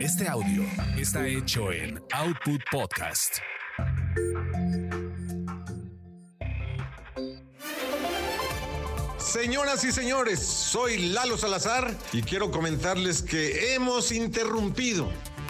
Este audio está hecho en Output Podcast. Señoras y señores, soy Lalo Salazar y quiero comentarles que hemos interrumpido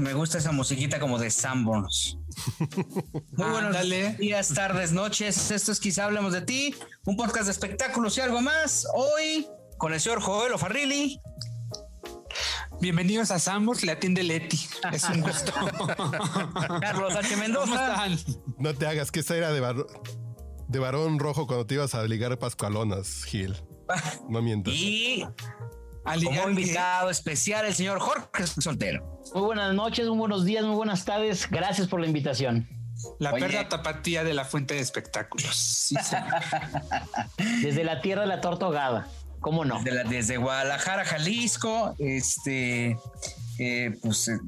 Me gusta esa musiquita como de Sanborns. Muy buenos días, tardes, noches. Esto es Quizá Hablemos de Ti, un podcast de espectáculos y algo más. Hoy con el señor Joel Farrilli. Bienvenidos a Sambors, le atiende Leti. Es un gusto. Carlos H. Mendoza. No te hagas que esa era de, de varón rojo cuando te ibas a ligar pascualonas, Gil. No mientas. Y como invitado especial el señor Jorge Soltero. Muy buenas noches, muy buenos días, muy buenas tardes. Gracias por la invitación. La perra tapatía de la fuente de espectáculos. desde la tierra de la torta ¿Cómo no? Desde, Guadalajara, Jalisco, este, eh, pues eh,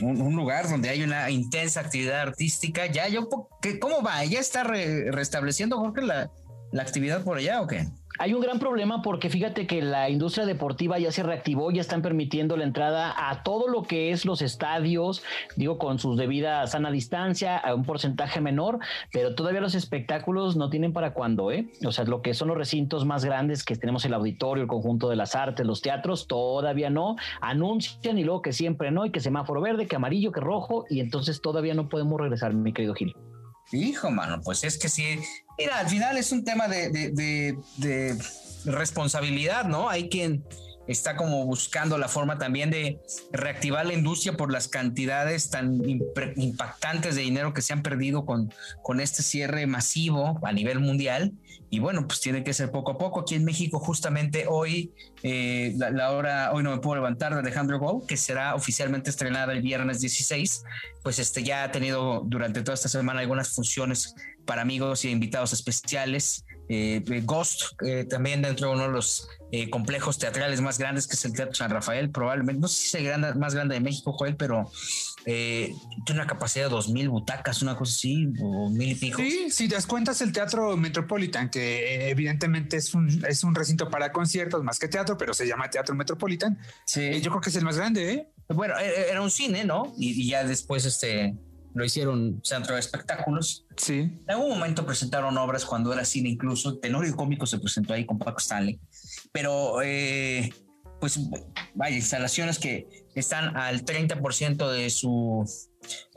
un, lugar donde hay una intensa actividad artística. Ya, yo, ¿cómo va? ¿Ya está restableciendo, Jorge, la, la actividad por allá o qué? Hay un gran problema porque fíjate que la industria deportiva ya se reactivó, ya están permitiendo la entrada a todo lo que es los estadios, digo, con sus debidas sana distancia, a un porcentaje menor, pero todavía los espectáculos no tienen para cuándo, ¿eh? O sea, lo que son los recintos más grandes que tenemos el auditorio, el conjunto de las artes, los teatros, todavía no. Anuncian y luego que siempre no, y que semáforo verde, que amarillo, que rojo, y entonces todavía no podemos regresar, mi querido Gil. Hijo, mano, pues es que sí. Mira, al final es un tema de, de, de responsabilidad, ¿no? Hay quien está como buscando la forma también de reactivar la industria por las cantidades tan impactantes de dinero que se han perdido con, con este cierre masivo a nivel mundial. Y bueno, pues tiene que ser poco a poco. Aquí en México, justamente hoy, eh, la, hora, hoy no me puedo levantar de Alejandro Go, que será oficialmente estrenada el viernes 16, pues este ya ha tenido durante toda esta semana algunas funciones para amigos y invitados especiales. Eh, Ghost, eh, también dentro de uno de los eh, complejos teatrales más grandes, que es el Teatro San Rafael, probablemente, no sé si es el más grande de México, Joel, pero tiene una capacidad de dos mil butacas, una cosa así, o mil y pico. Sí, si te das cuenta, es el Teatro Metropolitan, que evidentemente es un, es un recinto para conciertos más que teatro, pero se llama Teatro Metropolitan. Sí. yo creo que es el más grande, ¿eh? Bueno, e, e, era un cine, ¿no? y ya después este lo hicieron centro de espectáculos. Sí. En algún momento presentaron obras cuando era cine, incluso Tenorio Cómico se presentó ahí con Paco Stanley. Pero, eh, pues, vaya, instalaciones que están al 30% de su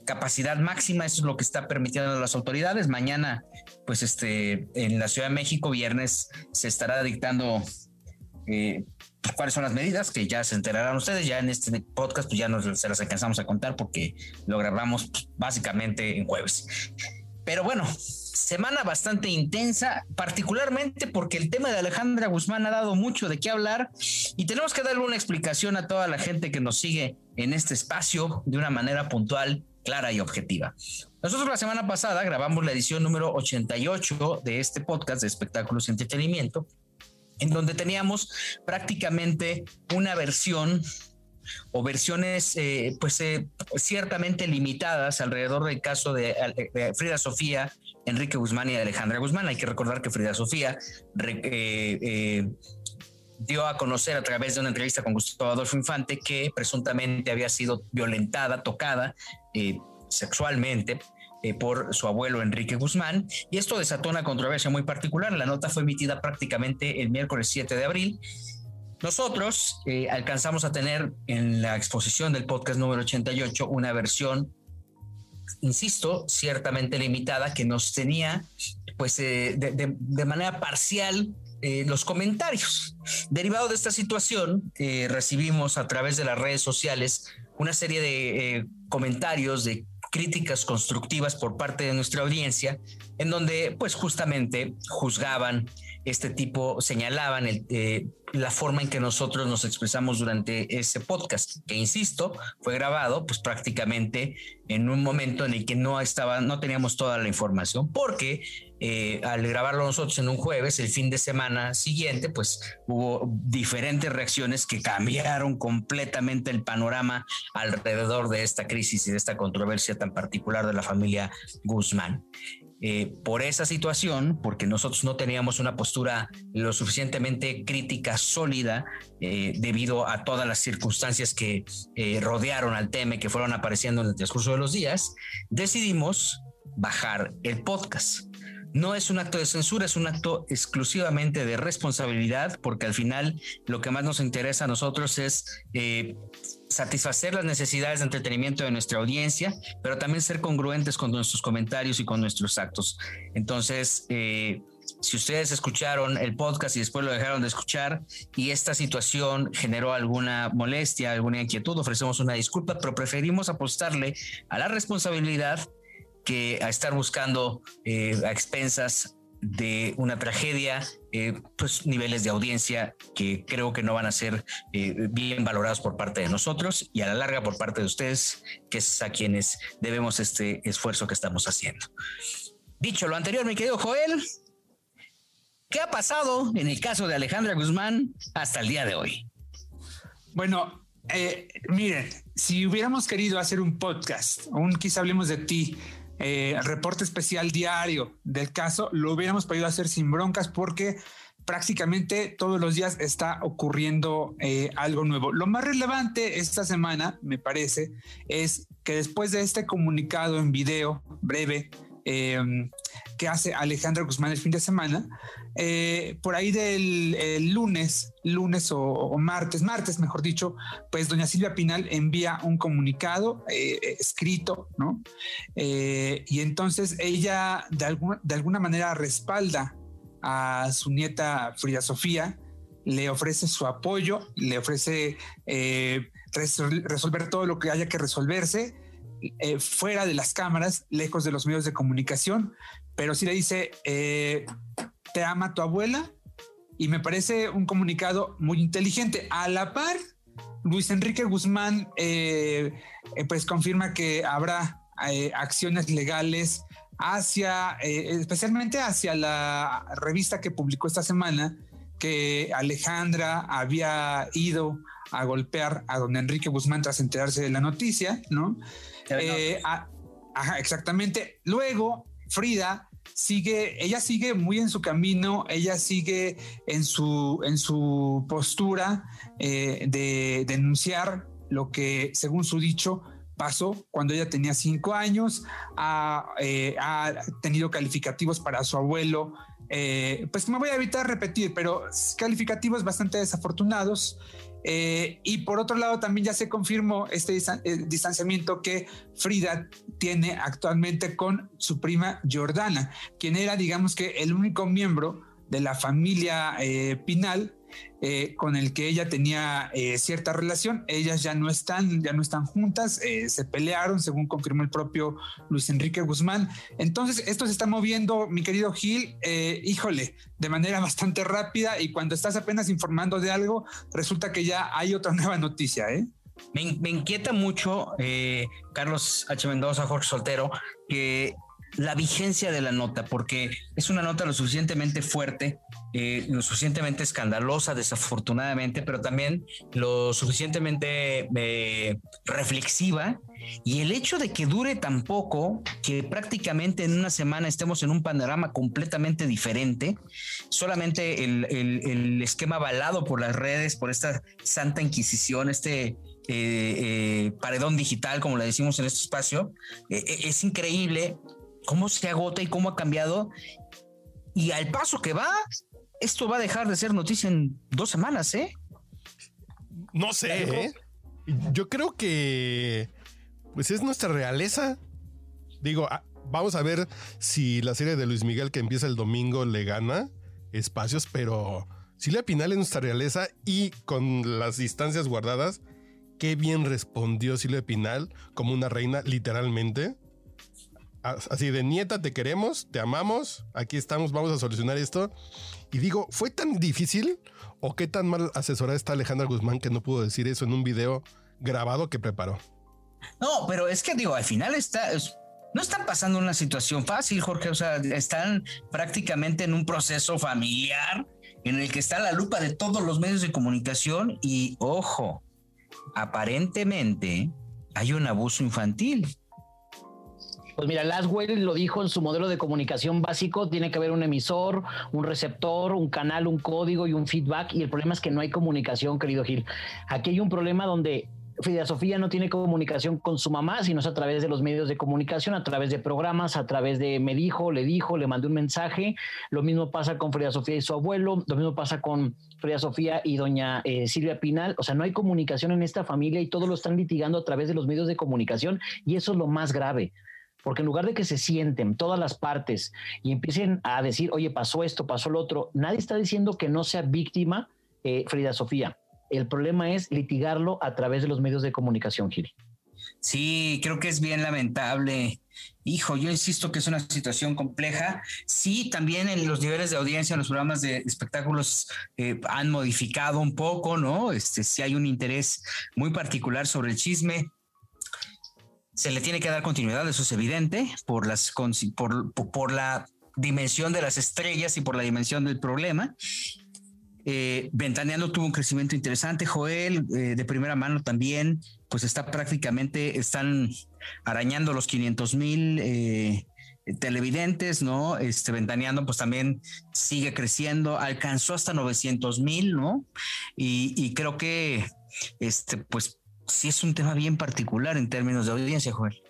capacidad máxima, eso es lo que está permitiendo las autoridades. Mañana, pues, este, en la Ciudad de México, viernes, se estará dictando eh, cuáles son las medidas que ya se enterarán ustedes. Ya en este podcast, pues ya nos se las alcanzamos a contar porque lo grabamos pues, básicamente en jueves. Pero bueno, semana bastante intensa, particularmente porque el tema de Alejandra Guzmán ha dado mucho de qué hablar y tenemos que darle una explicación a toda la gente que nos sigue en este espacio de una manera puntual, clara y objetiva. Nosotros la semana pasada grabamos la edición número 88 de este podcast de espectáculos y entretenimiento en donde teníamos prácticamente una versión o versiones eh, pues eh, ciertamente limitadas alrededor del caso de, Frida Sofía, Enrique Guzmán y Alejandra Guzmán. Hay que recordar que Frida Sofía eh, dio a conocer a través de una entrevista con Gustavo Adolfo Infante que presuntamente había sido violentada, tocada sexualmente eh, por su abuelo Enrique Guzmán, y esto desató una controversia muy particular. La nota fue emitida prácticamente el miércoles 7 de abril. Nosotros eh, alcanzamos a tener en la exposición del podcast número 88 una versión, insisto, ciertamente limitada, que nos tenía pues de, manera parcial los comentarios. Derivado de esta situación, recibimos a través de las redes sociales una serie de comentarios, de críticas constructivas por parte de nuestra audiencia, en donde pues justamente juzgaban este tipo, señalaban el, eh, la forma en que nosotros nos expresamos durante ese podcast, que insisto, fue grabado pues prácticamente en un momento en el que no estaba, no teníamos toda la información, porque eh, al grabarlo nosotros en un jueves, el fin de semana siguiente, pues hubo diferentes reacciones que cambiaron completamente el panorama alrededor de esta crisis y de esta controversia tan particular de la familia Guzmán. Eh, por esa situación, porque nosotros no teníamos una postura lo suficientemente crítica, sólida, eh, debido a todas las circunstancias que rodearon al tema y que fueron apareciendo en el transcurso de los días, decidimos bajar el podcast. No es un acto de censura, es un acto exclusivamente de responsabilidad, porque al final lo que más nos interesa a nosotros es satisfacer las necesidades de entretenimiento de nuestra audiencia, pero también ser congruentes con nuestros comentarios y con nuestros actos. Entonces, eh, si ustedes escucharon el podcast y después lo dejaron de escuchar y esta situación generó alguna molestia, alguna inquietud, ofrecemos una disculpa, pero preferimos apostarle a la responsabilidad que a estar buscando eh, a expensas de una tragedia, eh, pues niveles de audiencia que creo que no van a ser eh, bien valorados por parte de nosotros y a la larga por parte de ustedes, que es a quienes debemos este esfuerzo que estamos haciendo. Dicho lo anterior, mi querido Joel, ¿qué ha pasado en el caso de Alejandra Guzmán hasta el día de hoy? Bueno, miren, si hubiéramos querido hacer un podcast, un quizá hablemos de ti, eh, reporte especial diario del caso, lo hubiéramos podido hacer sin broncas porque prácticamente todos los días está ocurriendo eh, algo nuevo. Lo más relevante esta semana, me parece, es que después de este comunicado en video breve Em, que hace Alejandra Guzmán el fin de semana. Eh, por ahí del lunes, lunes o, martes, martes mejor dicho, pues doña Silvia Pinal envía un comunicado eh, escrito, ¿no? Eh, y entonces ella de, alguna, de alguna manera respalda a su nieta Frida Sofía, le ofrece su apoyo, le ofrece resolver todo lo que haya que resolverse eh, fuera de las cámaras, lejos de los medios de comunicación, pero sí le dice, eh, te ama tu abuela, y me parece un comunicado muy inteligente. A la par, Luis Enrique Guzmán eh, pues confirma que habrá acciones legales hacia, especialmente hacia la revista que publicó esta semana, que Alejandra había ido a golpear a don Enrique Guzmán tras enterarse de la noticia, ¿no? Eh, ajá, exactamente. Luego, Frida sigue, ella sigue muy en su camino, ella sigue en su, en su postura eh, de denunciar lo que, según su dicho, pasó cuando ella tenía cinco años, ha, eh, tenido calificativos para su abuelo, pues me voy a evitar repetir, pero calificativos bastante desafortunados. Eh, y por otro lado, también ya se confirmó este eh, distanciamiento que Frida tiene actualmente con su prima Jordana, quien era, digamos que, el único miembro de la familia eh, Pinal eh, con el que ella tenía eh, cierta relación. Ellas ya no están, ya no están juntas, eh, se pelearon, según confirmó el propio Luis Enrique Guzmán. Entonces, esto se está moviendo, mi querido Gil, híjole, de manera bastante rápida y cuando estás apenas informando de algo, resulta que ya hay otra nueva noticia, Me, me inquieta mucho, Carlos H. Mendoza, Jorge Soltero, que la vigencia de la nota, porque es una nota lo suficientemente fuerte, eh, lo suficientemente escandalosa, desafortunadamente, pero también lo suficientemente eh, reflexiva. Y el hecho de que dure tan poco, que prácticamente en una semana estemos en un panorama completamente diferente, solamente el, esquema avalado por las redes, por esta santa inquisición, este eh, paredón digital, como le decimos en este espacio, es increíble cómo se agota y cómo ha cambiado. Y al paso que va, esto va a dejar de ser noticia en dos semanas, ¿eh? No sé. ¿eh? Yo creo que pues es nuestra realeza. Digo, vamos a ver si la serie de Luis Miguel que empieza el domingo le gana espacios, pero Silvia Pinal en nuestra realeza y con las distancias guardadas, qué bien respondió Silvia Pinal como una reina, literalmente. Así de nieta, te queremos, te amamos, aquí estamos, vamos a solucionar esto. Y digo, ¿fue tan difícil o qué tan mal asesorada está Alejandra Guzmán que no pudo decir eso en un video grabado que preparó? No, pero es que digo, al final está, no están pasando una situación fácil, Jorge. O sea, están prácticamente en un proceso familiar en el que está la lupa de todos los medios de comunicación y, ojo, aparentemente hay un abuso infantil. Pues mira, Laswell lo dijo en su modelo de comunicación básico, tiene que haber un emisor, un receptor, un canal, un código y un feedback y el problema es que no hay comunicación, querido Gil. Aquí hay un problema donde Frida Sofía no tiene comunicación con su mamá, sino es a través de los medios de comunicación, a través de programas, a través de me dijo, le dijo, le mandé un mensaje. Lo mismo pasa con Frida Sofía y su abuelo, lo mismo pasa con Frida Sofía y doña eh, Silvia Pinal. O sea, no hay comunicación en esta familia y todo lo están litigando a través de los medios de comunicación y eso es lo más grave. Porque en lugar de que se sienten todas las partes y empiecen a decir, oye, pasó esto, pasó lo otro, nadie está diciendo que no sea víctima eh, Frida Sofía el problema es litigarlo a través de los medios de comunicación, Giri. Sí, creo que es bien lamentable. Hijo, yo insisto que es una situación compleja. Sí, también en los niveles de audiencia, en los programas de espectáculos eh, han modificado un poco, ¿no? Este, si hay un interés muy particular sobre el chisme. Se le tiene que dar continuidad, eso es evidente, por, las, por, por la dimensión de las estrellas y por la dimensión del problema. Eh, Ventaneando tuvo un crecimiento interesante. Joel, eh, de primera mano también, pues está prácticamente, están arañando los 500 mil eh, televidentes, ¿no? Este, Ventaneando, pues también sigue creciendo, alcanzó hasta 900 mil, ¿no? Y, y, creo que, este, pues sí es un tema bien particular en términos de audiencia, Joel.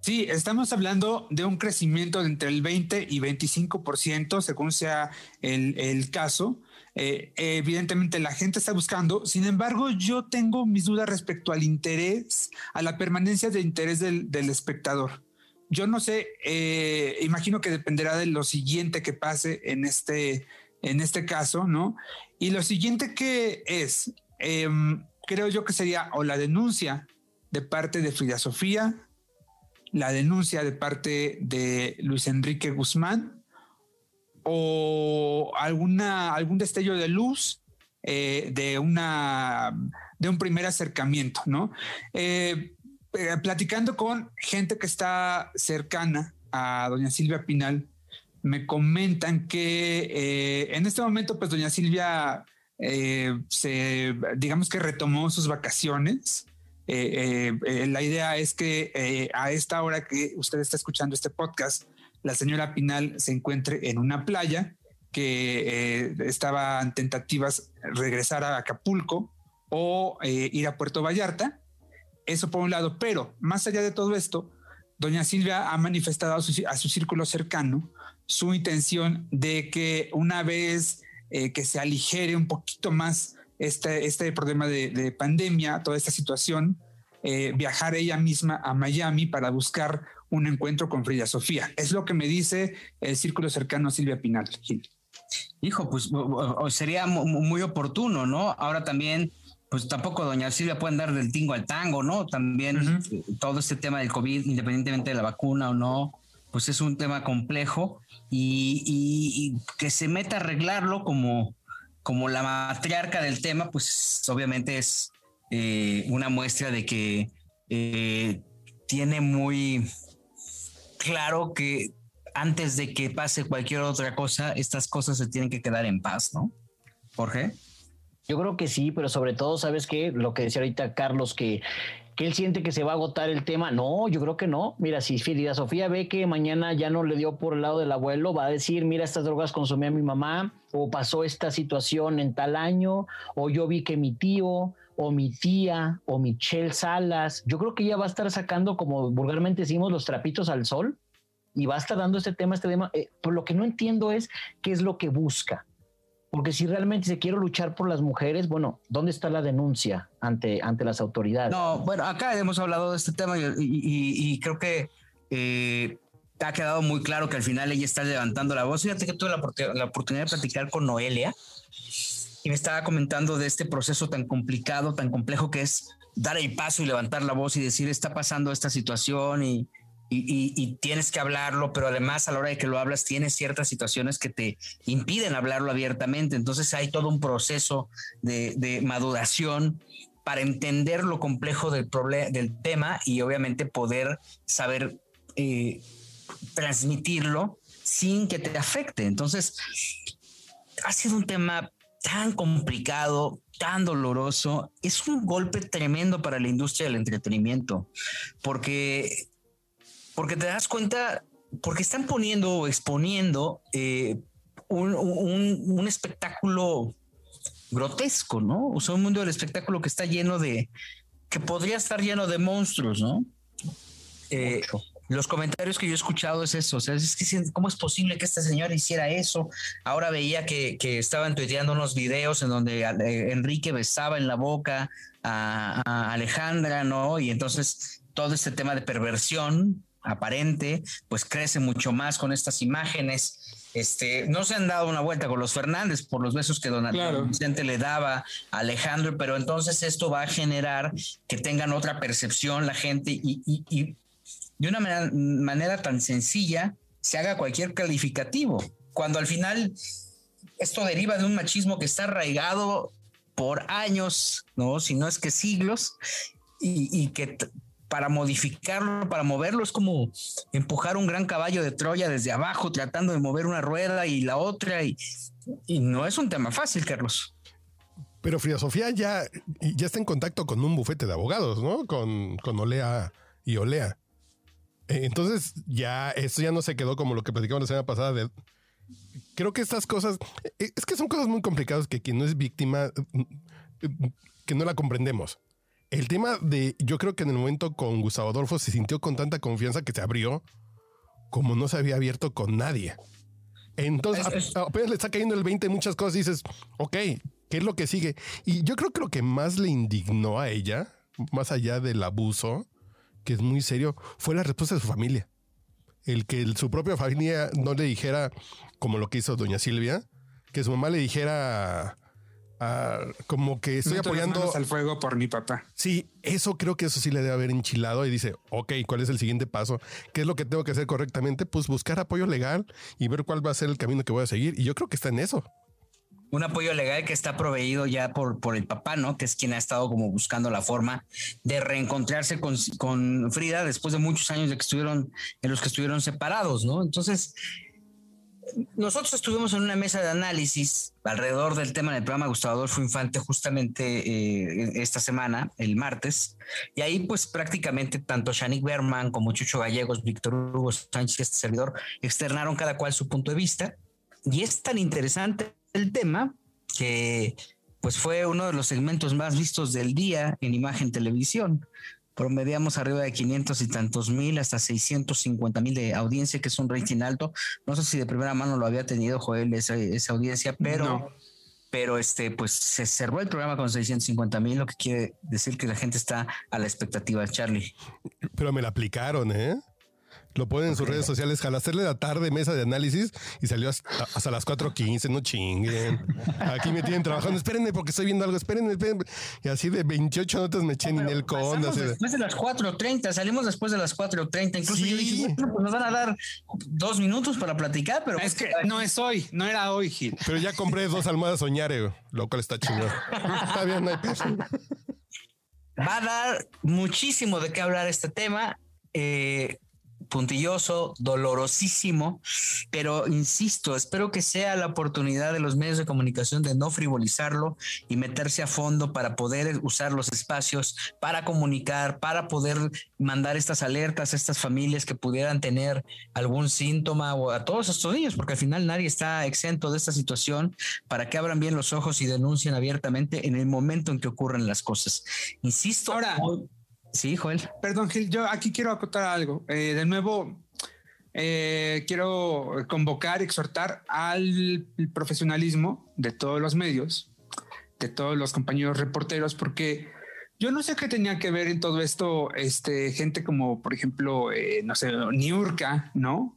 Sí, estamos hablando de un crecimiento de entre el 20 y 25%, según sea el, el caso. Eh, evidentemente la gente está buscando. Sin embargo, yo tengo mis dudas respecto al interés, a la permanencia de interés del, espectador. Yo no sé, eh, imagino que dependerá de lo siguiente que pase en este, en este caso, ¿no? Y lo siguiente que es, em, creo yo que sería o la denuncia de parte de Frida Sofía, la denuncia de parte de Luis Enrique Guzmán o alguna, algún destello de luz eh, de, una, de un primer acercamiento, ¿no? Eh, eh, platicando con gente que está cercana a doña Silvia Pinal, me comentan que en este momento, pues doña Silvia se, digamos que retomó sus vacaciones. la idea es que a esta hora que usted está escuchando este podcast, la señora Pinal se encuentre en una playa que eh, estaban tentativas regresar a Acapulco o eh, ir a Puerto Vallarta. Eso por un lado, pero más allá de todo esto, doña Silvia ha manifestado a su, círculo cercano su intención de que una vez eh, que se aligere un poquito más este, este problema de, pandemia, toda esta situación, viajar ella misma a Miami para buscar un encuentro con Frida Sofía. Es lo que me dice el círculo cercano a Silvia Pinal. Hijo, pues sería muy oportuno, ¿no? Ahora también, pues tampoco doña Silvia puede andar del tingo al tango, ¿no? También eh, todo este tema del COVID, independientemente de la vacuna o no, pues es un tema complejo y, que se meta a arreglarlo como, como la matriarca del tema, pues obviamente es eh, una muestra de que eh, tiene muy claro que antes de que pase cualquier otra cosa, estas cosas se tienen que quedar en paz, ¿no? Jorge. Yo creo que sí, pero sobre todo, ¿sabes qué? Lo que decía ahorita Carlos, que, que él siente que se va a agotar el tema. No, yo creo que no. Mira, si Frida Sofía ve que mañana ya no le dio por el lado del abuelo, va a decir, mira, estas drogas consumí a mi mamá, o pasó esta situación en tal año, o yo vi que mi tío, o mi tía o Michelle Salas, yo creo que ella va a estar sacando, como vulgarmente decimos, los trapitos al sol y va a estar dando este tema, este tema. Eh, por lo que no entiendo es qué es lo que busca. Porque si realmente se quiere luchar por las mujeres, bueno, ¿dónde está la denuncia ante, ante las autoridades? No, bueno, acá hemos hablado de este tema y, creo que eh, ha quedado muy claro que al final ella está levantando la voz. Fíjate que tuve la, la oportunidad de platicar con Noelia y me estaba comentando de este proceso tan complicado, tan complejo que es dar el paso y levantar la voz y decir está pasando esta situación y, y, tienes que hablarlo, pero además a la hora de que lo hablas tienes ciertas situaciones que te impiden hablarlo abiertamente. Entonces hay todo un proceso de, maduración para entender lo complejo del, del tema y obviamente poder saber eh, transmitirlo sin que te afecte. Entonces, ha sido un tema tan complicado, tan doloroso. Es un golpe tremendo para la industria del entretenimiento, porque porque te das cuenta, porque están poniendo o exponiendo eh, un, espectáculo grotesco, ¿no? O sea, un mundo del espectáculo que está lleno de, que podría estar lleno de monstruos, ¿no? Eh, los comentarios que yo he escuchado es eso, o sea, es que cómo es posible que esta señora hiciera eso. Ahora veía que, que estaban tuiteando unos videos en donde eh, Enrique besaba en la boca a, a Alejandra, ¿no? Y entonces todo este tema de perversión aparente, pues crece mucho más con estas imágenes. Este, no se han dado una vuelta con los Fernández por los besos que Don Vicente le daba a Alejandro, pero entonces esto va a generar que tengan otra percepción la gente y, de una manera, tan sencilla se haga cualquier calificativo, cuando al final esto deriva de un machismo que está arraigado por años, ¿no? Si no es que siglos, y, y que para modificarlo, para moverlo, es como empujar un gran caballo de Troya desde abajo, tratando de mover una rueda y la otra, y, no es un tema fácil, Carlos. Pero Frida Sofía ya, ya está en contacto con un bufete de abogados, ¿no? Con, con Olea y Olea. Eh, entonces, ya esto ya no se quedó como lo que platicamos la semana pasada. Creo que estas cosas, eh, es que son cosas muy complicadas que quien no es víctima, mm, que no la comprendemos. El tema de, yo creo que en el momento con Gustavo Adolfo se sintió con tanta confianza que se abrió como no se había abierto con nadie. Entonces, apenas le está cayendo el 20 muchas cosas y dices, ok, ¿qué es lo que sigue? Y yo creo que lo que más le indignó a ella, más allá del abuso, que es muy serio, fue la respuesta de su familia. El que su propia familia no le dijera, como lo que hizo doña Silvia, que su mamá le dijera, como que estoy apoyando al fuego por mi papá. Sí, eso creo que eso sí le debe haber enchilado y dice, ok, ¿cuál es el siguiente paso? ¿Qué es lo que tengo que hacer correctamente? Pues buscar apoyo legal y ver cuál va a ser el camino que voy a seguir. Y yo creo que está en eso. Un apoyo legal que está proveído ya por, por el papá, ¿no? Que es quien ha estado como buscando la forma de reencontrarse con, con Frida después de muchos años de que estuvieron, en los que estuvieron separados, ¿no? Entonces, nosotros estuvimos en una mesa de análisis alrededor del tema del programa Gustavo Adolfo Infante justamente eh, esta semana, el martes, y ahí pues prácticamente tanto Shanik Berman como Chucho Gallegos, Víctor Hugo Sánchez, este servidor, externaron cada cual su punto de vista. Y es tan interesante el tema que pues fue uno de los segmentos más vistos del día en imagen televisión promediamos arriba de 500 y tantos mil hasta 650 mil de audiencia, que es un rating alto. No sé si de primera mano lo había tenido Joel esa, esa audiencia, pero, pero este, pues se cerró el programa con 650 mil, lo que quiere decir que la gente está a la expectativa, Charlie. Pero me la aplicaron, ¿eh? Lo ponen en sus redes sociales, hacerle la tarde mesa de análisis y salió hasta, las 4.15, no chinguen. Aquí me tienen trabajando, espérenme porque estoy viendo algo, espérenme, espérenme. Y así de 28 notas me eché ni el con. Después de las 4.30, salimos después de las 4.30. Incluso yo dije, bueno, pues nos van a dar dos minutos para platicar, pero... Es que no es hoy, no era hoy, Gil. Pero ya compré dos almohadas soñare, lo cual está chingón. está bien, no hay peso. Va a dar muchísimo de qué hablar este tema. Eh, puntilloso, dolorosísimo, pero insisto, espero que sea la oportunidad de los medios de comunicación de no frivolizarlo y meterse a fondo para poder usar los espacios para comunicar, para poder mandar estas alertas a estas familias que pudieran tener algún síntoma o a todos estos niños, porque al final nadie está exento de esta situación, para que abran bien los ojos y denuncien abiertamente en el momento en que ocurren las cosas. Insisto, ahora Sí, Joel. Perdón, Gil, yo aquí quiero acotar algo. Eh, de nuevo, eh, quiero convocar, exhortar al profesionalismo de todos los medios, de todos los compañeros reporteros, porque Yo no sé qué tenía que ver en todo esto, este, gente como, por ejemplo, eh, no sé, Niurka, ¿no?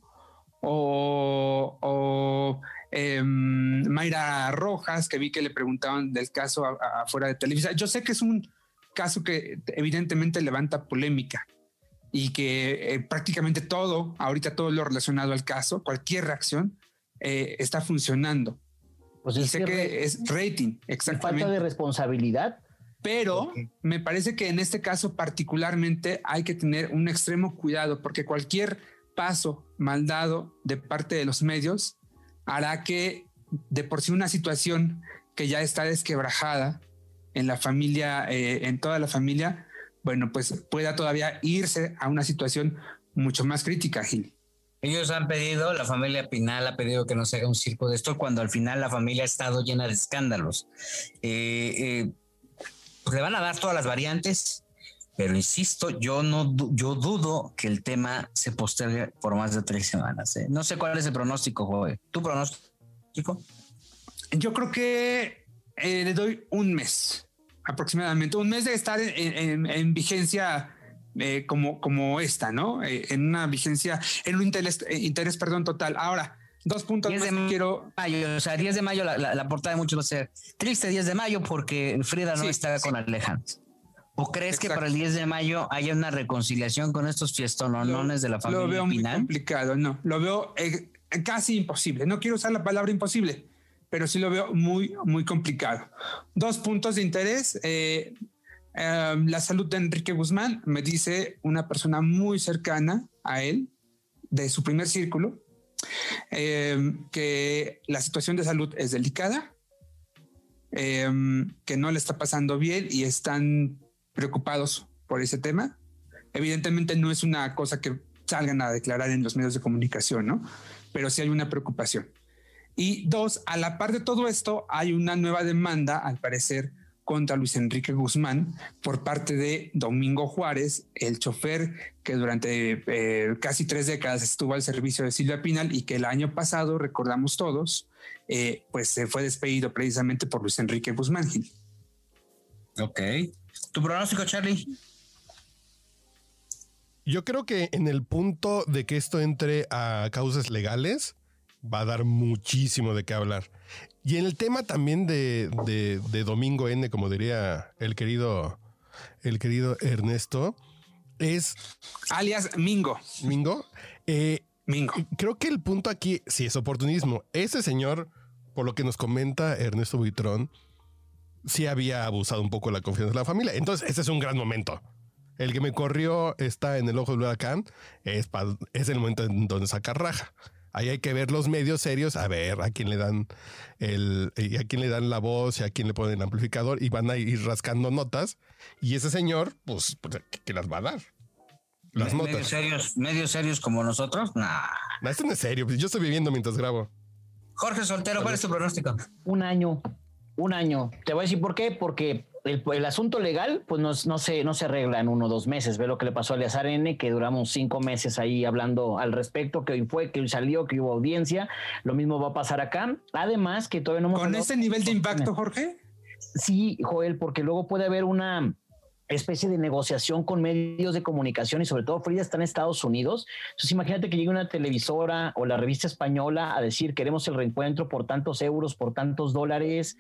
O, o em, Mayra Rojas, que vi que le preguntaban del caso afuera de Televisa. Yo sé que es un caso que evidentemente levanta polémica y que eh, prácticamente todo, ahorita todo lo relacionado al caso, cualquier reacción, eh, está funcionando. Pues y sé que es rating, exactamente. Falta de responsabilidad pero me parece que en este caso particularmente hay que tener un extremo cuidado porque cualquier paso mal dado de parte de los medios hará que de por sí una situación que ya está desquebrajada en la familia, eh, en toda la familia, bueno, pues pueda todavía irse a una situación mucho más crítica, Gil. Ellos han pedido, la familia Pinal ha pedido que no se haga un circo de esto cuando al final la familia ha estado llena de escándalos. Eh, eh, pues le van a dar todas las variantes, pero insisto, yo no yo dudo que el tema se postergue por más de tres semanas. ¿eh? No sé cuál es el pronóstico, Joe. ¿Tu pronóstico? Yo creo que eh, le doy un mes aproximadamente, un mes de estar en, vigencia eh, como, como esta, ¿no? en una vigencia, en un interés, interés perdón, total. Ahora, Dos puntos 10 de quiero. Mayo, o sea, 10 de mayo, la, portada de muchos va a ser triste 10 de mayo porque Frida no está con Alejandro. ¿O crees que para el 10 de mayo haya una reconciliación con estos fiestonones de la familia? Lo veo muy complicado, no. Lo veo eh, casi imposible. No quiero usar la palabra imposible, pero sí lo veo muy, muy complicado. Dos puntos de interés. Eh, eh, la salud de Enrique Guzmán, me dice una persona muy cercana a él, de su primer círculo, eh, que la situación de salud es delicada, eh, que no le está pasando bien y están preocupados por ese tema. Evidentemente no es una cosa que salgan a declarar en los medios de comunicación, ¿no? Pero sí hay una preocupación. Y dos, a la par de todo esto, hay una nueva demanda, al parecer, contra Luis Enrique Guzmán por parte de Domingo Juárez, el chofer que durante eh, casi tres décadas estuvo al servicio de Silvia Pinal y que el año pasado, recordamos todos, eh, pues se fue despedido precisamente por Luis Enrique Guzmán Gil. Ok. ¿Tu pronóstico, Charlie? Yo creo que en el punto de que esto entre a causas legales, va a dar muchísimo de qué hablar. Y en el tema también de, Domingo N, como diría el querido, el querido Ernesto, es. Alias Mingo. Mingo. Eh, Mingo. Creo que el punto aquí sí es oportunismo. Ese señor, por lo que nos comenta Ernesto Buitrón, sí había abusado un poco de la confianza de la familia. Entonces, ese es un gran momento. El que me corrió está en el ojo del huracán, es, es el momento en donde saca raja. Ahí hay que ver los medios serios, a ver a quién le dan el, y a quién le dan la voz y a quién le ponen el amplificador y van a ir rascando notas. Y ese señor, pues, pues ¿qué, las va a dar? Las notas. Medios serios, medios serios como nosotros, nah. No, esto no es serio. Yo estoy viviendo mientras grabo. Jorge Soltero, ¿cuál es tu pronóstico? Un año, un año. Te voy a decir por qué, porque el, asunto legal, pues no, no, se, no se arregla en uno o dos meses. Ve lo que le pasó a Eleazar N, que duramos cinco meses ahí hablando al respecto, que hoy fue, que hoy salió, que hubo audiencia. Lo mismo va a pasar acá. Además, que todavía no hemos. ¿Con ese nivel de impacto, Jorge? Sí, Joel, porque luego puede haber una especie de negociación con medios de comunicación y sobre todo Frida está en Estados Unidos. Entonces imagínate que llegue una televisora o la revista española a decir queremos el reencuentro por tantos euros, por tantos dólares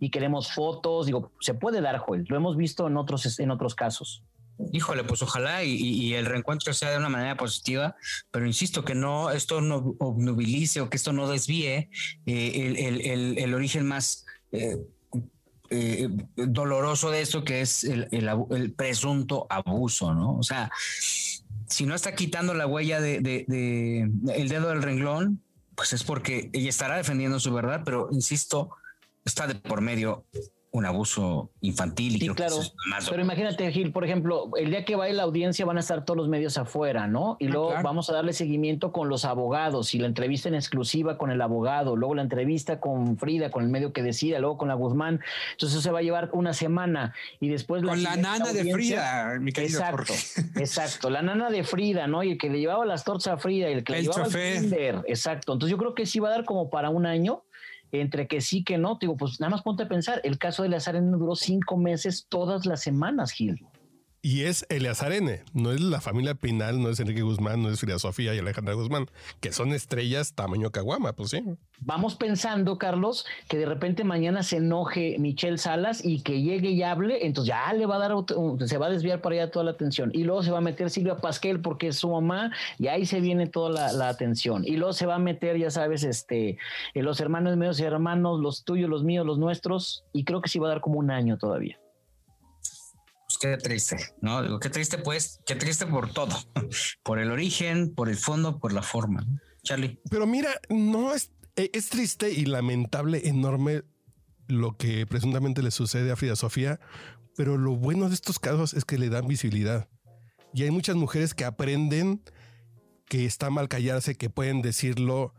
y queremos fotos. Digo, se puede dar, Joel. Lo hemos visto en otros, en otros casos. Híjole, pues ojalá y, el reencuentro sea de una manera positiva, pero insisto que no, esto no obnubilice o que esto no desvíe eh, el, origen más eh, eh, doloroso de esto, que es el, presunto abuso, ¿no? O sea, si no está quitando la huella de, el dedo del renglón, pues es porque ella estará defendiendo su verdad, pero insisto, está de por medio un abuso infantil. Y sí, claro. Pero imagínate, Gil, por ejemplo, el día que vaya la audiencia van a estar todos los medios afuera, ¿no? Y ah, luego vamos a darle seguimiento con los abogados y la entrevista en exclusiva con el abogado, luego la entrevista con Frida, con el medio que decida, luego con la Guzmán. Entonces eso se va a llevar una semana y después con la, nana de Frida, mi querido Exacto, exacto, la nana de Frida, ¿no? Y el que le llevaba las tortas a Frida y el que le llevaba el Exacto. Entonces yo creo que sí va a dar como para un año entre que sí, que no. Digo, pues nada más ponte a pensar, el caso de Lazareno duró cinco meses todas las semanas, Gil. Y es Eleazar N, no es la familia Pinal, no es Enrique Guzmán, no es Frida Sofía y Alejandra Guzmán, que son estrellas tamaño caguama, pues sí. Vamos pensando, Carlos, que de repente mañana se enoje Michelle Salas y que llegue y hable, entonces ya le va a dar, se va a desviar para allá toda la atención. Y luego se va a meter Silvia Pasquel porque es su mamá y ahí se viene toda la, atención. Y luego se va a meter, ya sabes, este, los hermanos medios hermanos, los tuyos, los míos, los nuestros, y creo que sí va a dar como un año todavía. Pues qué triste, ¿no? Digo, qué triste, pues, qué triste por todo, por el origen, por el fondo, por la forma. Charlie. Pero mira, no es, e, es triste y lamentable, enorme lo que presuntamente le sucede a Frida Sofía, pero lo bueno de estos casos es que le dan visibilidad. Y hay muchas mujeres que aprenden que está mal callarse, que pueden decirlo.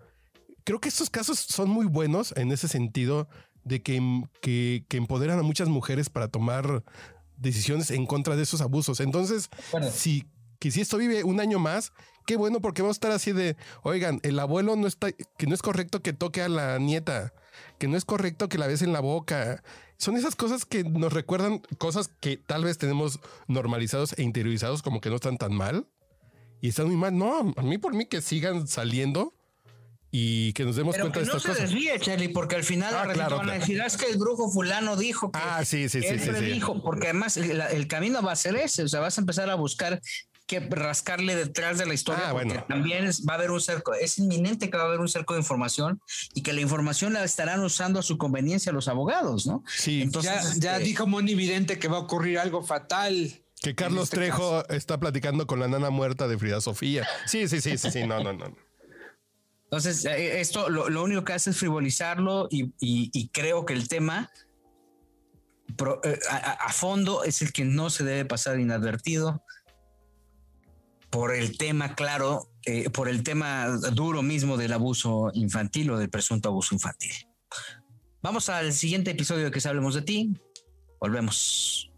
Creo que estos casos son muy buenos en ese sentido de que, que, que empoderan a muchas mujeres para tomar decisiones en contra de esos abusos. Entonces, si que si esto vive un año más, qué bueno porque vamos a estar así de, oigan, el abuelo no está, que no es correcto que toque a la nieta, que no es correcto que la bese en la boca. Son esas cosas que nos recuerdan cosas que tal vez tenemos normalizados e interiorizados como que no están tan mal y están muy mal. No, a mí por mí que sigan saliendo y que nos demos cuenta de estas no se desvíe, Charlie, porque al final ah, van a decir, ah, es que el brujo fulano dijo que ah, sí, sí, sí, sí, dijo, porque además el, camino va a ser ese, o sea, vas a empezar a buscar que rascarle detrás de la historia, ah, porque también va a haber un cerco, es inminente que va a haber un cerco de información y que la información la estarán usando a su conveniencia los abogados, ¿no? Sí, entonces ya, este dijo Moni Vidente que va a ocurrir algo fatal. Que Carlos este Trejo está platicando con la nana muerta de Frida Sofía. Sí, sí, sí, sí, sí, no, no, no. Entonces, eh, esto lo, único que hace es frivolizarlo y, creo que el tema eh, a, fondo es el que no se debe pasar inadvertido por el tema claro, eh, por el tema duro mismo del abuso infantil o del presunto abuso infantil. Vamos al siguiente episodio de que hablemos de ti. Volvemos.